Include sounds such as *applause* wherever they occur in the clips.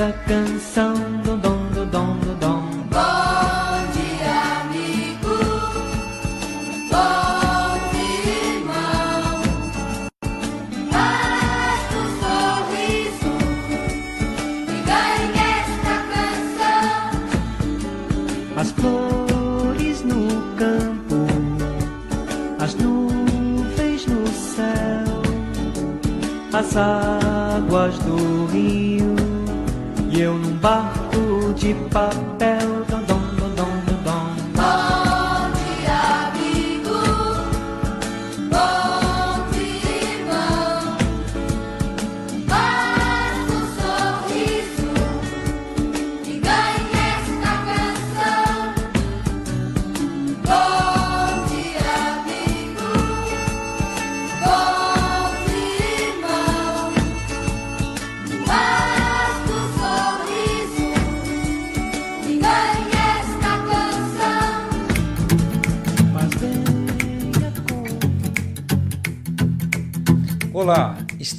katakan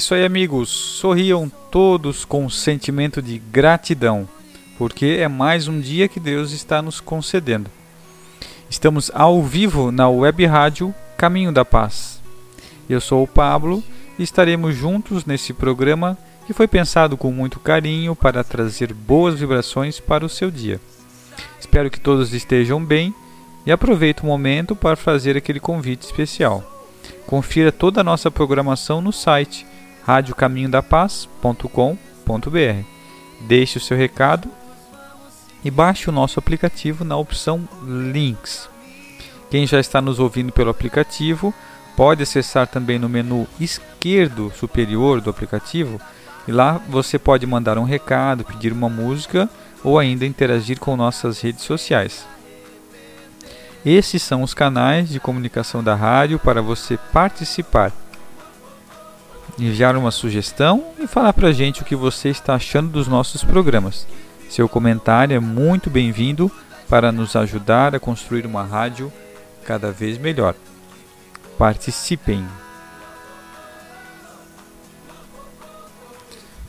Isso aí, amigos. Sorriam todos com um sentimento de gratidão, porque é mais um dia que Deus está nos concedendo. Estamos ao vivo na web rádio Caminho da Paz. Eu sou o Pablo e estaremos juntos nesse programa que foi pensado com muito carinho para trazer boas vibrações para o seu dia. Espero que todos estejam bem e aproveite o momento para fazer aquele convite especial. Confira toda a nossa programação no site radiocaminhodapaz.com.br. Deixe o seu recado e baixe o nosso aplicativo na opção Links. Quem já está nos ouvindo pelo aplicativo pode acessar também no menu esquerdo superior do aplicativo e lá você pode mandar um recado, pedir uma música ou ainda interagir com nossas redes sociais. Esses são os canais de comunicação da rádio para você participar, enviar uma sugestão e falar para a gente o que você está achando dos nossos programas. Seu comentário é muito bem-vindo para nos ajudar a construir uma rádio cada vez melhor. Participem!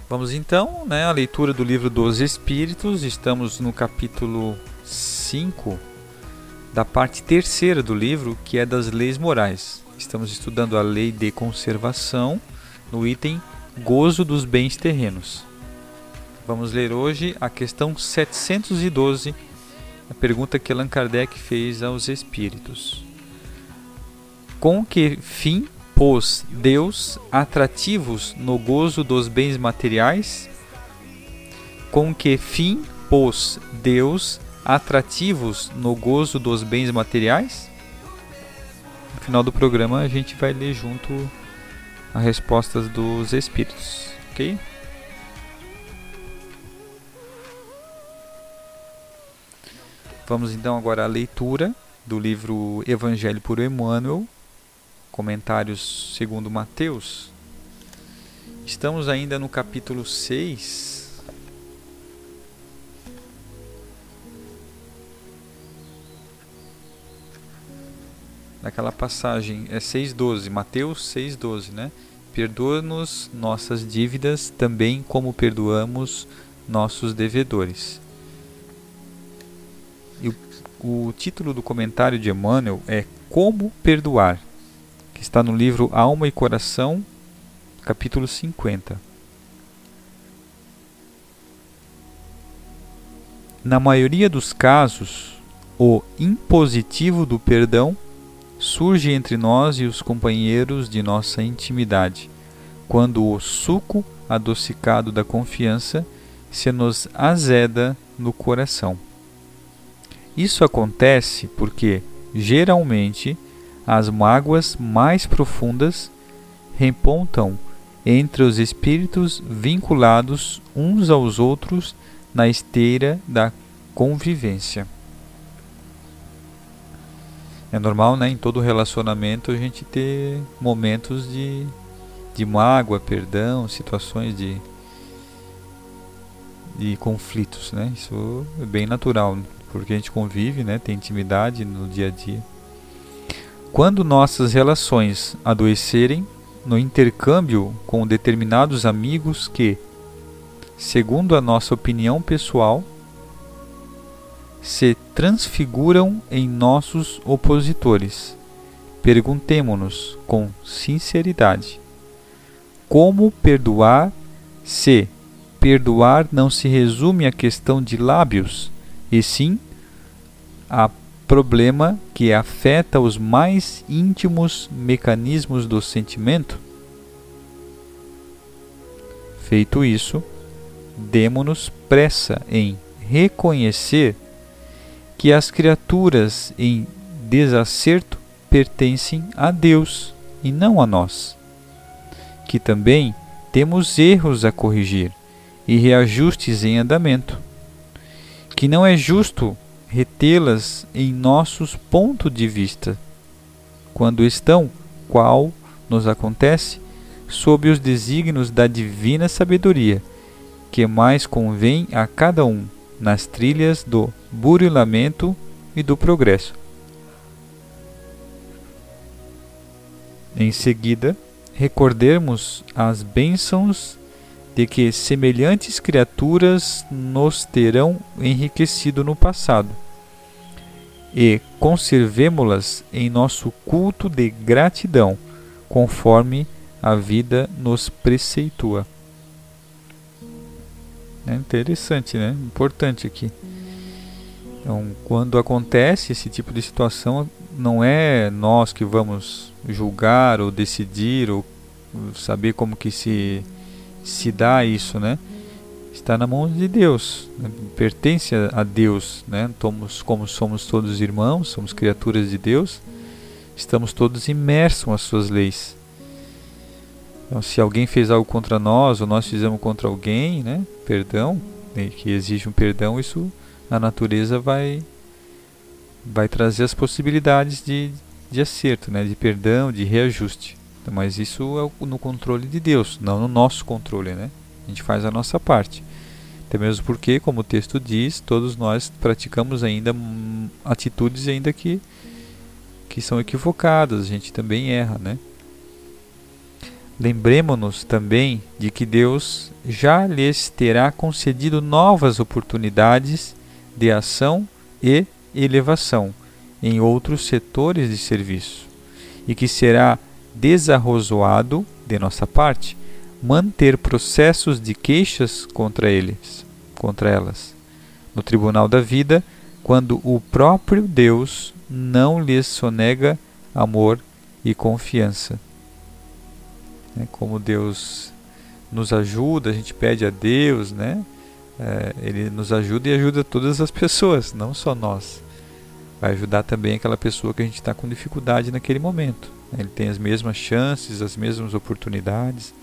Vamos então, né, a leitura do livro dos Espíritos. Estamos no capítulo 5 da parte terceira do livro, que é das leis morais. Estamos estudando a lei de conservação no item gozo dos bens terrenos. Vamos ler hoje a questão 712, a pergunta que Allan Kardec fez aos espíritos. Com que fim pôs Deus atrativos no gozo dos bens materiais? Com que fim pôs Deus atrativos no gozo dos bens materiais? No final do programa a gente vai ler junto as respostas dos espíritos, ok? Vamos então agora à leitura do livro Evangelho por Emmanuel, comentários segundo Mateus. Estamos ainda no capítulo 6. Naquela passagem, é 6,12, Mateus 6,12, né? Perdoa-nos nossas dívidas também como perdoamos nossos devedores. E o, o título do comentário de Emmanuel é Como Perdoar, que está no livro Alma e Coração, capítulo 50. Na maioria dos casos, o impositivo do perdão surge entre nós e os companheiros de nossa intimidade, quando o suco adocicado da confiança se nos azeda no coração. Isso acontece porque, geralmente, as mágoas mais profundas repontam entre os espíritos vinculados uns aos outros na esteira da convivência. É normal, né, em todo relacionamento a gente ter momentos de, de mágoa, perdão, situações de, de conflitos, né? Isso é bem natural, porque a gente convive, né, tem intimidade no dia a dia. Quando nossas relações adoecerem no intercâmbio com determinados amigos que, segundo a nossa opinião pessoal, se transfiguram em nossos opositores, perguntemo-nos com sinceridade: como perdoar se perdoar não se resume à questão de lábios, e sim a problema que afeta os mais íntimos mecanismos do sentimento? Feito isso, demo-nos pressa em reconhecer que as criaturas em desacerto pertencem a Deus e não a nós, que também temos erros a corrigir e reajustes em andamento, que não é justo retê-las em nossos pontos de vista, quando estão, qual nos acontece, sob os desígnios da divina sabedoria, que mais convém a cada um nas trilhas do burilamento e do progresso. Em seguida, recordemos as bênçãos de que semelhantes criaturas nos terão enriquecido no passado e conservemo-las em nosso culto de gratidão, conforme a vida nos preceitua. É interessante, né? Importante aqui. Então, quando acontece esse tipo de situação, não é nós que vamos julgar ou decidir ou saber como que se se dá isso, né? Está na mão de Deus, né? pertence a Deus, né? Somos, como somos todos irmãos, somos criaturas de Deus, estamos todos imersos às suas leis. Então, se alguém fez algo contra nós ou nós fizemos contra alguém, né? Perdão, que exige um perdão, isso a natureza vai vai trazer as possibilidades de, de acerto, né? De perdão, de reajuste. Mas isso é no controle de Deus, não no nosso controle, né? A gente faz a nossa parte. Até mesmo porque, como o texto diz, todos nós praticamos ainda atitudes ainda que que são equivocadas, a gente também erra, né? Lembremos-nos também de que Deus já lhes terá concedido novas oportunidades de ação e elevação em outros setores de serviço, e que será desarrozoado de nossa parte manter processos de queixas contra eles, contra elas, no tribunal da vida, quando o próprio Deus não lhes sonega amor e confiança. É como Deus nos ajuda, a gente pede a Deus, né? É, ele nos ajuda e ajuda todas as pessoas, não só nós. Vai ajudar também aquela pessoa que a gente está com dificuldade naquele momento. Ele tem as mesmas chances, as mesmas oportunidades.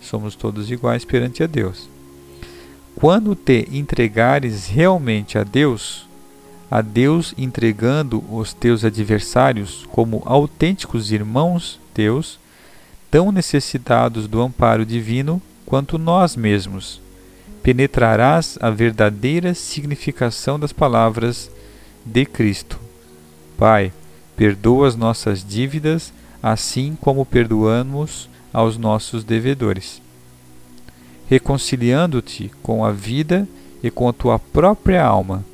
Somos todos iguais perante a Deus. Quando te entregares realmente a Deus, a Deus entregando os teus adversários como autênticos irmãos teus, tão necessitados do amparo divino quanto nós mesmos, penetrarás a verdadeira significação das palavras de Cristo. Pai, perdoa as nossas dívidas, assim como perdoamos aos nossos devedores. Reconciliando-te com a vida e com a tua própria alma.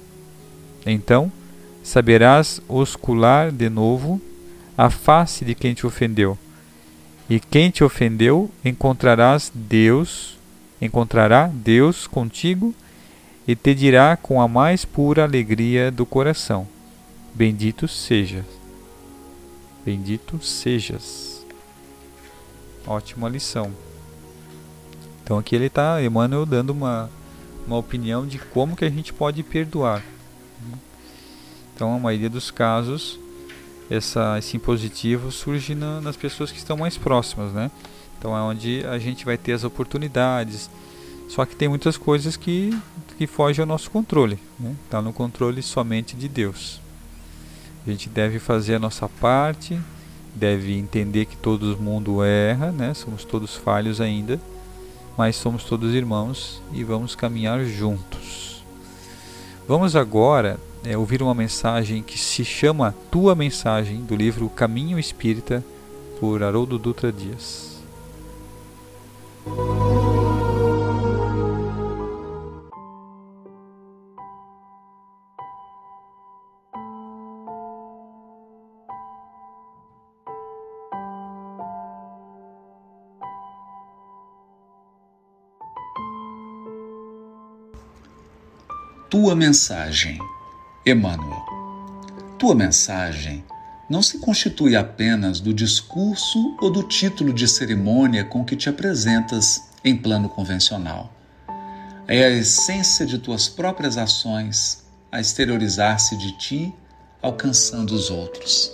Então, saberás oscular de novo a face de quem te ofendeu, E quem te ofendeu, encontrarás Deus, encontrará Deus contigo e te dirá com a mais pura alegria do coração: Bendito sejas. Bendito sejas. Ótima lição. Então aqui ele está, Emmanuel, dando uma, uma opinião de como que a gente pode perdoar. Então, a maioria dos casos, essa, esse impositivo surge na, nas pessoas que estão mais próximas, né? Então, é onde a gente vai ter as oportunidades. Só que tem muitas coisas que, que fogem ao nosso controle. Está né? Tá no controle somente de Deus. A gente deve fazer a nossa parte, deve entender que todo mundo erra, né? somos todos falhos ainda, mas somos todos irmãos e vamos caminhar juntos. Vamos agora é, ouvir uma mensagem que se chama Tua Mensagem, do livro Caminho Espírita, por Haroldo Dutra Dias. Tua mensagem Emmanuel. Tua mensagem não se constitui apenas do discurso ou do título de cerimônia com que te apresentas em plano convencional. É a essência de tuas próprias ações a exteriorizar-se de ti, alcançando os outros.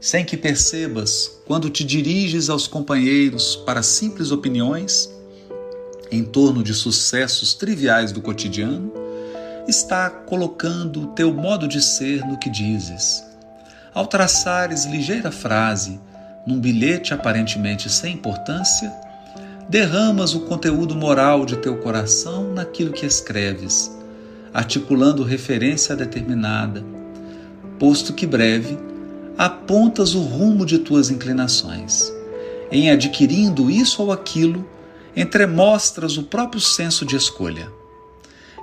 Sem que percebas, quando te diriges aos companheiros para simples opiniões em torno de sucessos triviais do cotidiano, está colocando o teu modo de ser no que dizes. Ao traçares ligeira frase num bilhete aparentemente sem importância, derramas o conteúdo moral de teu coração naquilo que escreves, articulando referência determinada, posto que breve apontas o rumo de tuas inclinações. Em adquirindo isso ou aquilo, entremostras o próprio senso de escolha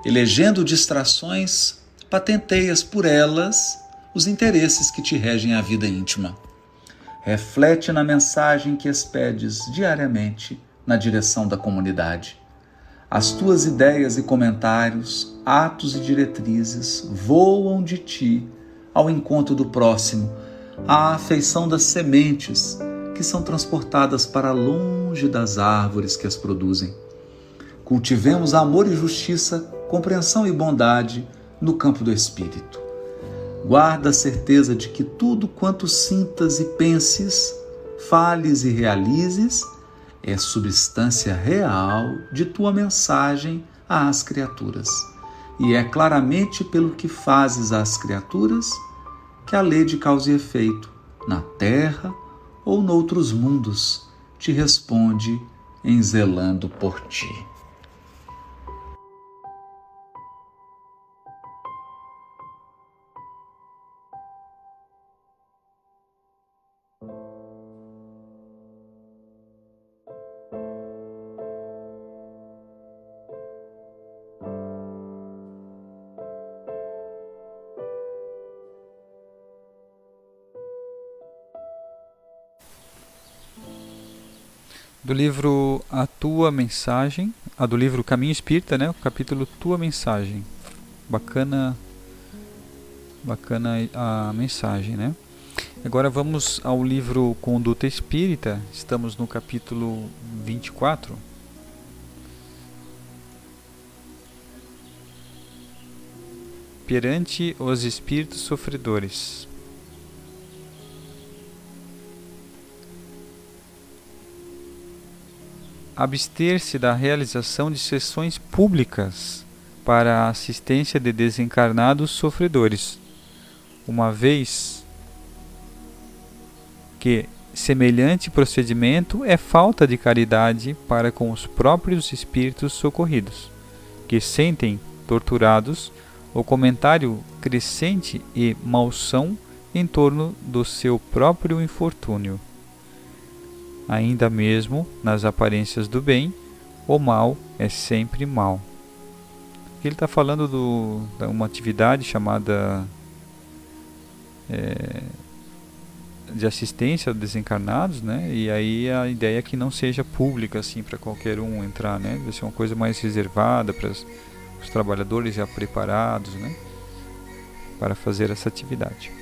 elegendo distrações, patenteias por elas os interesses que te regem a vida íntima. Reflete na mensagem que expedes diariamente na direção da comunidade. As tuas ideias e comentários, atos e diretrizes voam de ti ao encontro do próximo, à afeição das sementes que são transportadas para longe das árvores que as produzem. Cultivemos amor e justiça compreensão e bondade no campo do espírito. Guarda a certeza de que tudo quanto sintas e penses, fales e realizes é substância real de tua mensagem às criaturas. E é claramente pelo que fazes às criaturas que a lei de causa e efeito, na terra ou noutros mundos, te responde em zelando por ti. Do livro A Tua Mensagem, a do livro Caminho Espírita, né? O capítulo Tua Mensagem. Bacana, bacana a mensagem, né? Agora vamos ao livro Conduta Espírita. Estamos no capítulo 24. Perante os espíritos sofredores. Abster-se da realização de sessões públicas para a assistência de desencarnados sofredores, uma vez que semelhante procedimento é falta de caridade para com os próprios espíritos socorridos, que sentem torturados o comentário crescente e malsão em torno do seu próprio infortúnio ainda mesmo nas aparências do bem, o mal é sempre mal. Ele está falando de uma atividade chamada é, de assistência a desencarnados, né? E aí a ideia é que não seja pública assim para qualquer um entrar, né? Deve ser uma coisa mais reservada para os trabalhadores já preparados, né? Para fazer essa atividade.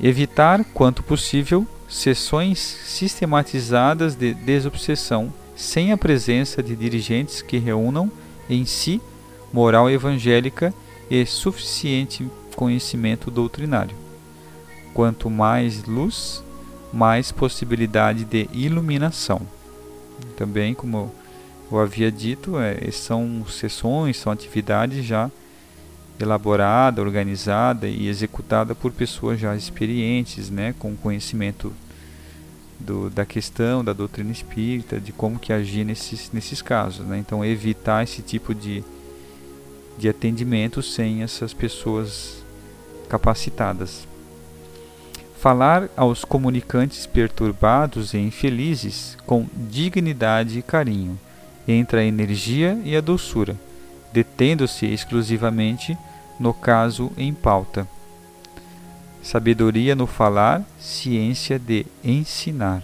Evitar, quanto possível, sessões sistematizadas de desobsessão sem a presença de dirigentes que reúnam em si moral evangélica e suficiente conhecimento doutrinário. Quanto mais luz, mais possibilidade de iluminação. Também, como eu havia dito, é, são sessões, são atividades já elaborada, organizada e executada por pessoas já experientes, né, com conhecimento do, da questão da doutrina espírita, de como que agir nesses, nesses casos. Né? Então, evitar esse tipo de, de atendimento sem essas pessoas capacitadas. Falar aos comunicantes perturbados e infelizes com dignidade e carinho, entre a energia e a doçura, detendo-se exclusivamente no caso em pauta. Sabedoria no falar, ciência de ensinar.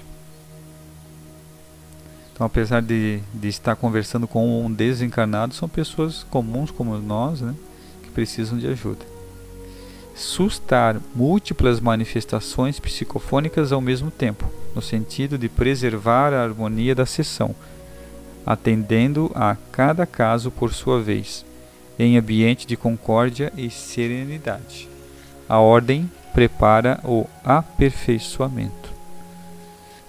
Então, apesar de, de estar conversando com um desencarnado, são pessoas comuns como nós, né, que precisam de ajuda. Sustar múltiplas manifestações psicofônicas ao mesmo tempo, no sentido de preservar a harmonia da sessão, atendendo a cada caso por sua vez, em ambiente de concórdia e serenidade. A ordem prepara o aperfeiçoamento.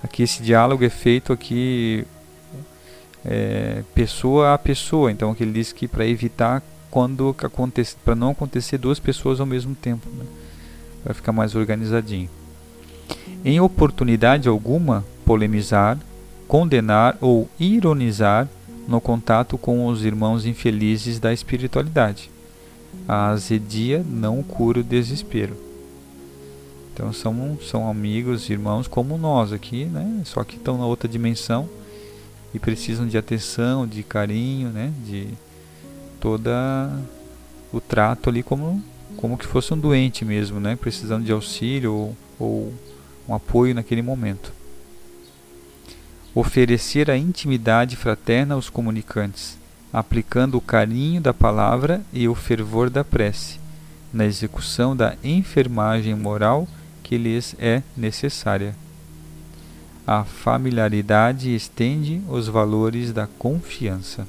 Aqui esse diálogo é feito aqui é, pessoa a pessoa. Então aqui ele diz que para evitar quando acontece, para não acontecer duas pessoas ao mesmo tempo, né? para ficar mais organizadinho. Em oportunidade alguma, polemizar, condenar ou ironizar no contato com os irmãos infelizes da espiritualidade. A azedia não cura o desespero. Então são, são amigos, irmãos como nós aqui, né? Só que estão na outra dimensão e precisam de atenção, de carinho, né? De toda o trato ali como como que fosse um doente mesmo, né? Precisando de auxílio ou, ou um apoio naquele momento oferecer a intimidade fraterna aos comunicantes, aplicando o carinho da palavra e o fervor da prece, na execução da enfermagem moral que lhes é necessária. A familiaridade estende os valores da confiança.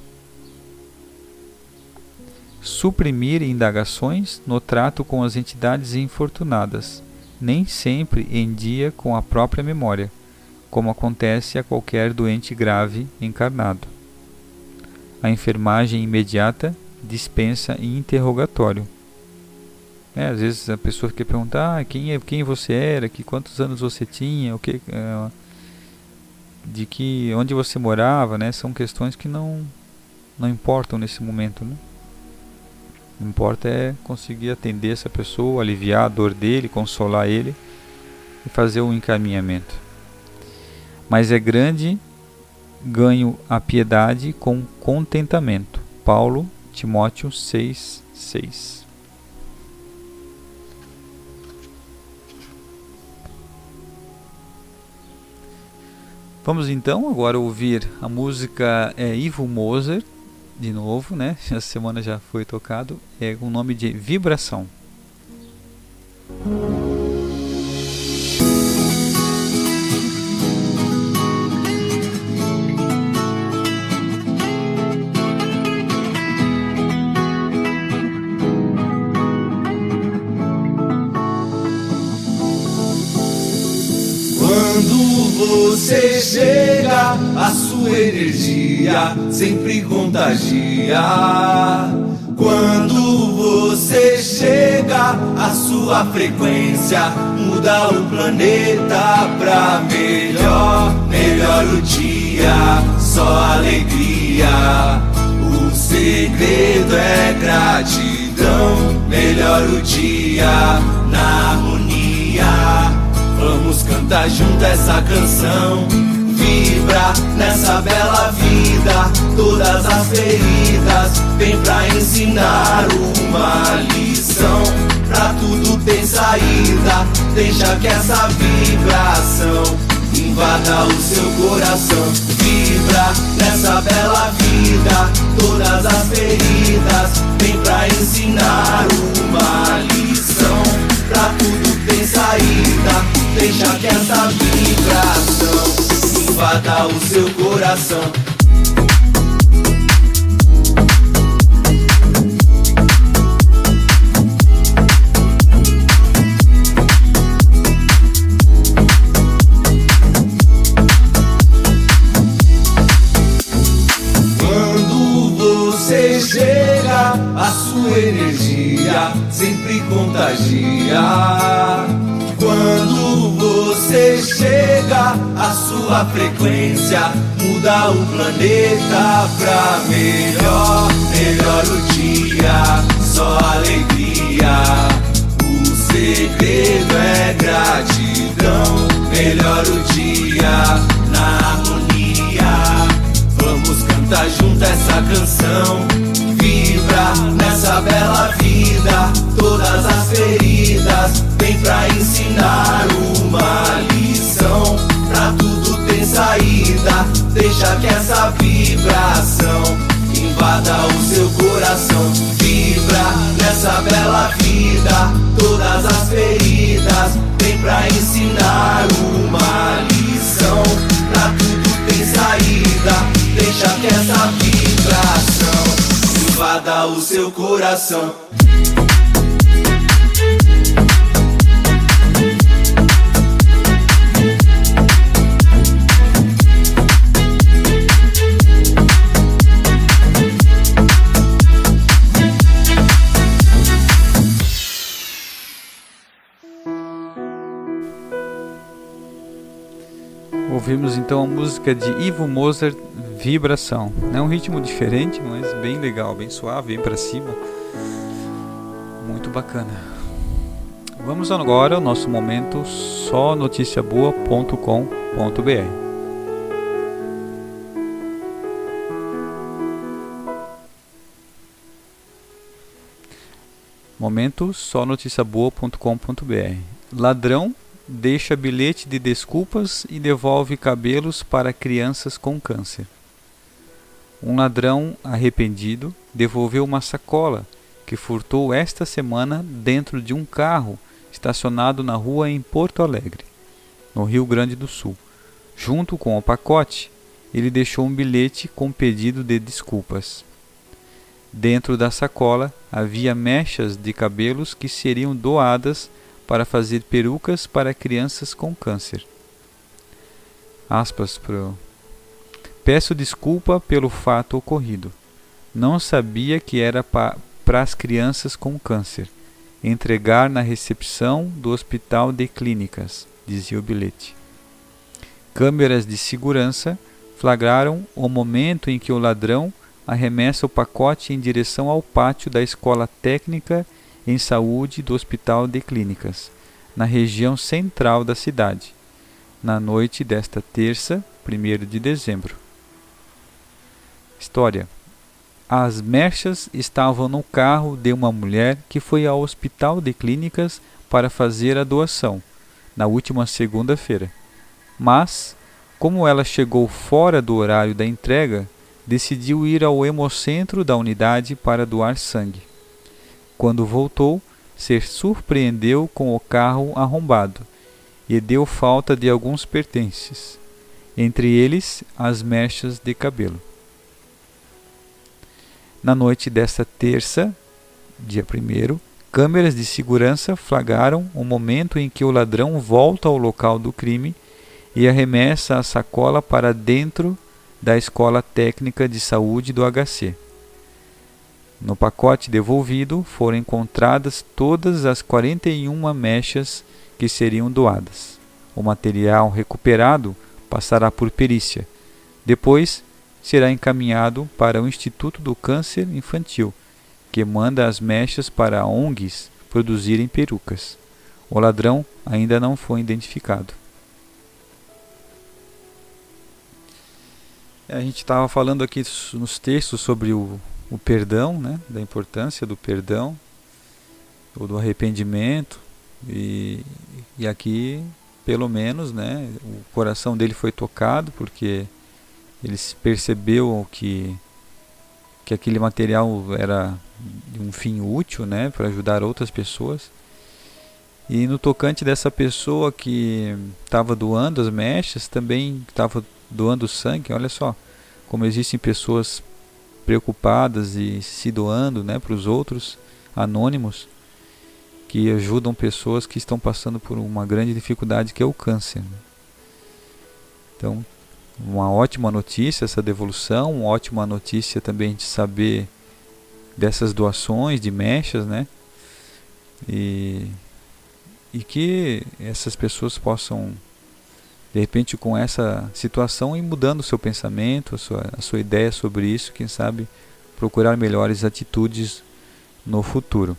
Suprimir indagações no trato com as entidades infortunadas, nem sempre em dia com a própria memória como acontece a qualquer doente grave encarnado. A enfermagem imediata dispensa interrogatório. É, às vezes a pessoa quer perguntar ah, quem, é, quem você era, que quantos anos você tinha, o que, é, de que onde você morava, né? São questões que não não importam nesse momento, né? O importa é conseguir atender essa pessoa, aliviar a dor dele, consolar ele e fazer o um encaminhamento mas é grande ganho a piedade com contentamento. Paulo, Timóteo 6, 6. Vamos então agora ouvir a música é, Ivo Moser, de novo, né? *laughs* Essa semana já foi tocado, é o nome de Vibração. Você chega, a sua energia sempre contagia. Quando você chega, a sua frequência muda o planeta pra melhor. Melhor o dia, só alegria. O segredo é gratidão. Melhor o dia na harmonia. Vamos cantar junto essa canção. Vibra nessa bela vida, todas as feridas. Vem pra ensinar uma lição. Pra tudo tem saída. Deixa que essa vibração invada o seu coração. Vibra nessa bela vida, todas as feridas. Vem pra ensinar uma lição. Pra tudo saída. Deixa que essa vibração invada o seu coração. O planeta pra melhor. Melhor o dia, só alegria. O segredo é gratidão. Melhor o dia na harmonia. Vamos cantar junto essa canção. Vibra nessa bela vida. Todas as feridas coração. Então a música de Ivo Mozart, Vibração. É um ritmo diferente, mas bem legal, bem suave, bem para cima. Muito bacana. Vamos agora ao nosso momento só noticiaboa.com.br. Momento só noticiaboa.com.br. Ladrão deixa bilhete de desculpas e devolve cabelos para crianças com câncer. Um ladrão arrependido devolveu uma sacola que furtou esta semana dentro de um carro estacionado na rua em Porto Alegre, no Rio Grande do Sul. Junto com o pacote, ele deixou um bilhete com pedido de desculpas. Dentro da sacola havia mechas de cabelos que seriam doadas para fazer perucas para crianças com câncer. Aspas pro Peço desculpa pelo fato ocorrido. Não sabia que era para as crianças com câncer. Entregar na recepção do Hospital de Clínicas, dizia o bilhete. Câmeras de segurança flagraram o momento em que o ladrão arremessa o pacote em direção ao pátio da Escola Técnica em Saúde do Hospital de Clínicas, na região central da cidade, na noite desta terça, 1 de dezembro. História: As mechas estavam no carro de uma mulher que foi ao Hospital de Clínicas para fazer a doação, na última segunda-feira. Mas, como ela chegou fora do horário da entrega, decidiu ir ao hemocentro da unidade para doar sangue. Quando voltou, se surpreendeu com o carro arrombado e deu falta de alguns pertences, entre eles as mechas de cabelo. Na noite desta terça, dia 1, câmeras de segurança flagraram o momento em que o ladrão volta ao local do crime e arremessa a sacola para dentro da Escola Técnica de Saúde do HC. No pacote devolvido foram encontradas todas as 41 mechas que seriam doadas. O material recuperado passará por perícia. Depois será encaminhado para o Instituto do Câncer Infantil, que manda as mechas para ONGs produzirem perucas. O ladrão ainda não foi identificado. A gente estava falando aqui nos textos sobre o, o perdão, né, da importância do perdão ou do arrependimento. E, e aqui, pelo menos, né, o coração dele foi tocado porque ele percebeu que que aquele material era um fim útil, né, para ajudar outras pessoas. E no tocante dessa pessoa que estava doando as mechas, também estava doando sangue. Olha só como existem pessoas preocupadas e se doando, né, para os outros, anônimos, que ajudam pessoas que estão passando por uma grande dificuldade que é o câncer. Então, uma ótima notícia essa devolução, uma ótima notícia também de saber dessas doações de mechas, né? E, e que essas pessoas possam, de repente, com essa situação, ir mudando o seu pensamento, a sua, a sua ideia sobre isso, quem sabe procurar melhores atitudes no futuro.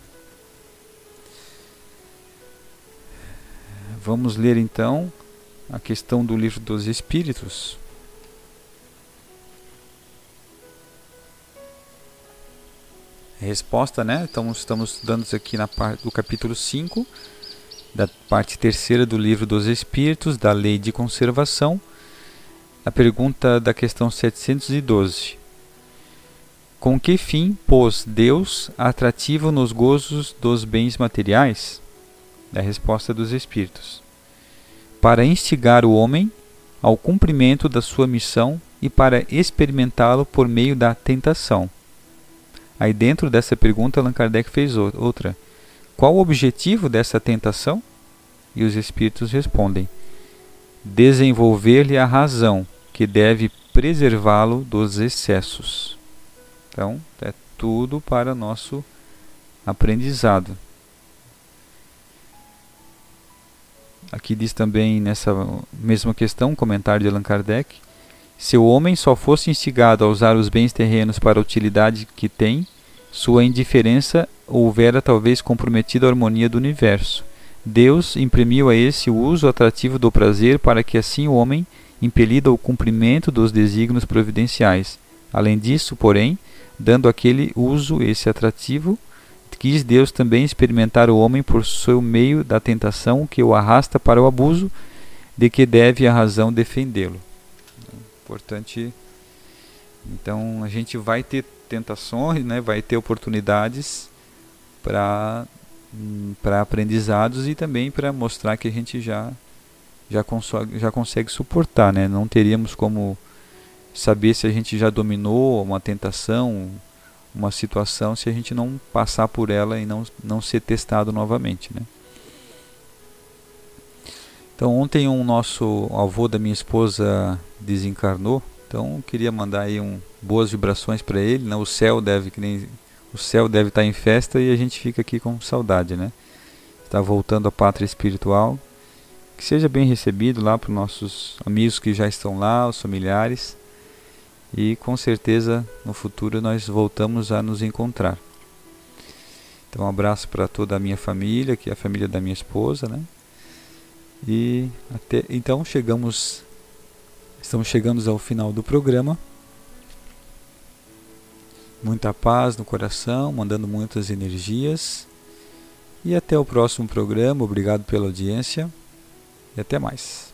Vamos ler então a questão do livro dos Espíritos. resposta, né? Então estamos isso aqui na parte do capítulo 5, da parte terceira do livro dos Espíritos, da Lei de Conservação. A pergunta da questão 712. Com que fim pôs Deus atrativo nos gozos dos bens materiais? A resposta dos Espíritos. Para instigar o homem ao cumprimento da sua missão e para experimentá-lo por meio da tentação Aí dentro dessa pergunta, Allan Kardec fez outra. Qual o objetivo dessa tentação? E os espíritos respondem: desenvolver-lhe a razão, que deve preservá-lo dos excessos. Então, é tudo para nosso aprendizado. Aqui diz também nessa mesma questão, um comentário de Allan Kardec, se o homem só fosse instigado a usar os bens terrenos para a utilidade que tem, sua indiferença houvera talvez comprometido a harmonia do universo. Deus imprimiu a esse o uso atrativo do prazer para que assim o homem, impelido ao cumprimento dos desígnios providenciais. Além disso, porém, dando aquele uso esse atrativo, quis Deus também experimentar o homem por seu meio da tentação que o arrasta para o abuso, de que deve a razão defendê-lo. Importante. Então a gente vai ter tentações, né? vai ter oportunidades para hum, para aprendizados e também para mostrar que a gente já já consegue, já consegue suportar, né? Não teríamos como saber se a gente já dominou uma tentação, uma situação, se a gente não passar por ela e não, não ser testado novamente, né? Então ontem um nosso avô da minha esposa desencarnou, então queria mandar aí um boas vibrações para ele, né? O céu deve que nem o céu deve estar em festa e a gente fica aqui com saudade, né? Está voltando à pátria espiritual. Que seja bem recebido lá para os nossos amigos que já estão lá, os familiares. E com certeza no futuro nós voltamos a nos encontrar. Então um abraço para toda a minha família, que é a família da minha esposa, né? E até então chegamos estamos chegando ao final do programa. Muita paz no coração, mandando muitas energias. E até o próximo programa. Obrigado pela audiência e até mais.